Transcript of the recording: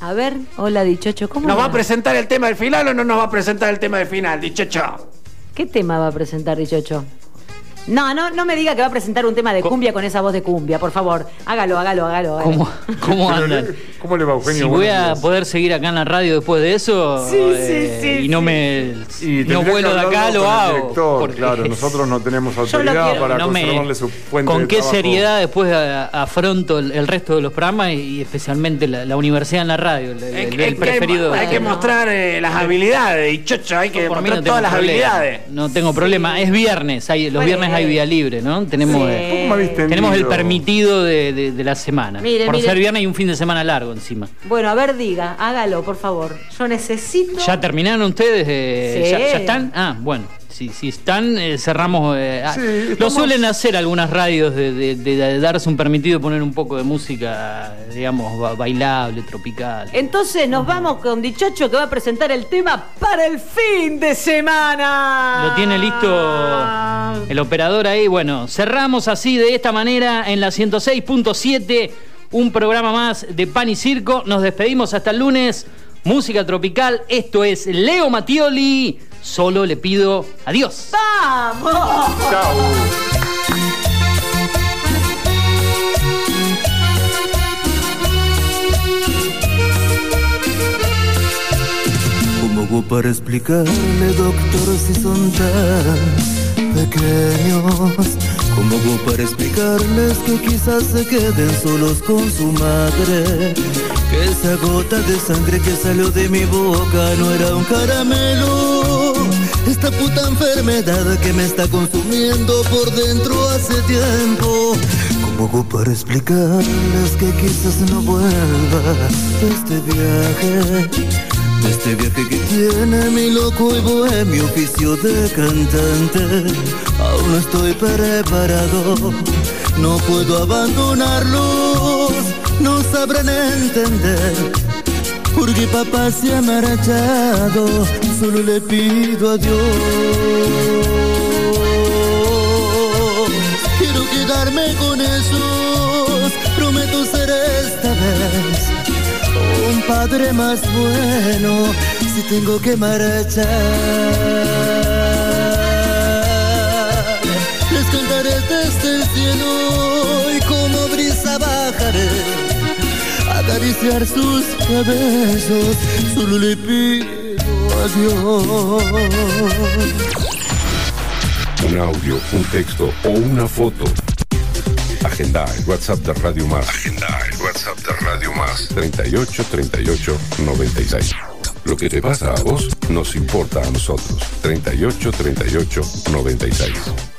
A ver, hola Dichocho, ¿cómo ¿Nos va va? a presentar el tema del final o no nos va a presentar el tema del final, dichocho? ¿Qué tema va a presentar Dichocho? No, no, no me diga que va a presentar un tema de cumbia con esa voz de cumbia, por favor. Hágalo, hágalo, hágalo. hágalo. ¿Cómo, cómo andan? ¿Cómo le va, Eugenio? Si voy a poder seguir acá en la radio después de eso Sí, sí, eh, sí, y no sí. me Y no vuelo de acá, lo hago. director, porque claro, nosotros no tenemos autoridad quiero- para no me- su fuente con de qué trabajo. seriedad después afronto el, el resto de los programas y especialmente la, la universidad en la radio, el, el- preferido. hay, hay que mostrar eh, las habilidades, dichocho, hay que mostrar no todas las problema. habilidades. No tengo problema. Es viernes, hay, los viernes hay vía libre, ¿no? Tenemos, Sí. eh, ¿Cómo me viste tenemos el permitido de, de- de la semana. Mire, Por mire. ser viernes y un fin de semana largo encima. Bueno, a ver, diga, hágalo, por favor. Yo necesito. ¿Ya terminaron ustedes? eh, Sí. ¿ya, ya están? Ah, bueno. Si, si están, eh, cerramos. eh, ah, Lo suelen hacer algunas radios de, de- de- de darse un permitido poner un poco de música, digamos, ba- bailable, tropical. Entonces nos vamos con Dichocho que va a presentar el tema para el fin de semana. ¿Lo tiene listo el operador ahí? Bueno, cerramos así de esta manera en la 106.7, un programa más de Pan y Circo. Nos despedimos hasta el lunes. Música tropical, esto es Leo Mattioli. Solo le pido adiós. ¡Vamos! Chao. ¿Cómo hago para explicarle, doctor, si son tan pequeños? ¿Cómo hago para explicarles que quizás se queden solos con su madre? Que esa gota de sangre que salió de mi boca no era un caramelo. Esta puta enfermedad que me está consumiendo por dentro hace tiempo. ¿Cómo hago para explicarles que quizás no vuelva este viaje? Este viaje que tiene mi loco y bohemio oficio de cantante. Aún no estoy preparado, no puedo abandonarlos, no sabrán entender. Porque papá se ha marchado, solo le pido a Dios. Quiero quedarme con esos, prometo ser esta vez un padre más bueno si tengo que marchar. Les cantaré desde el cielo acariciar sus cabezos. Solo le pido a Dios. Un audio, un texto o una foto. Agenda el WhatsApp de Radio Más. Agenda el WhatsApp de Radio Más. 38 38 96. Lo que te pasa a vos nos importa a nosotros. 38 38 96.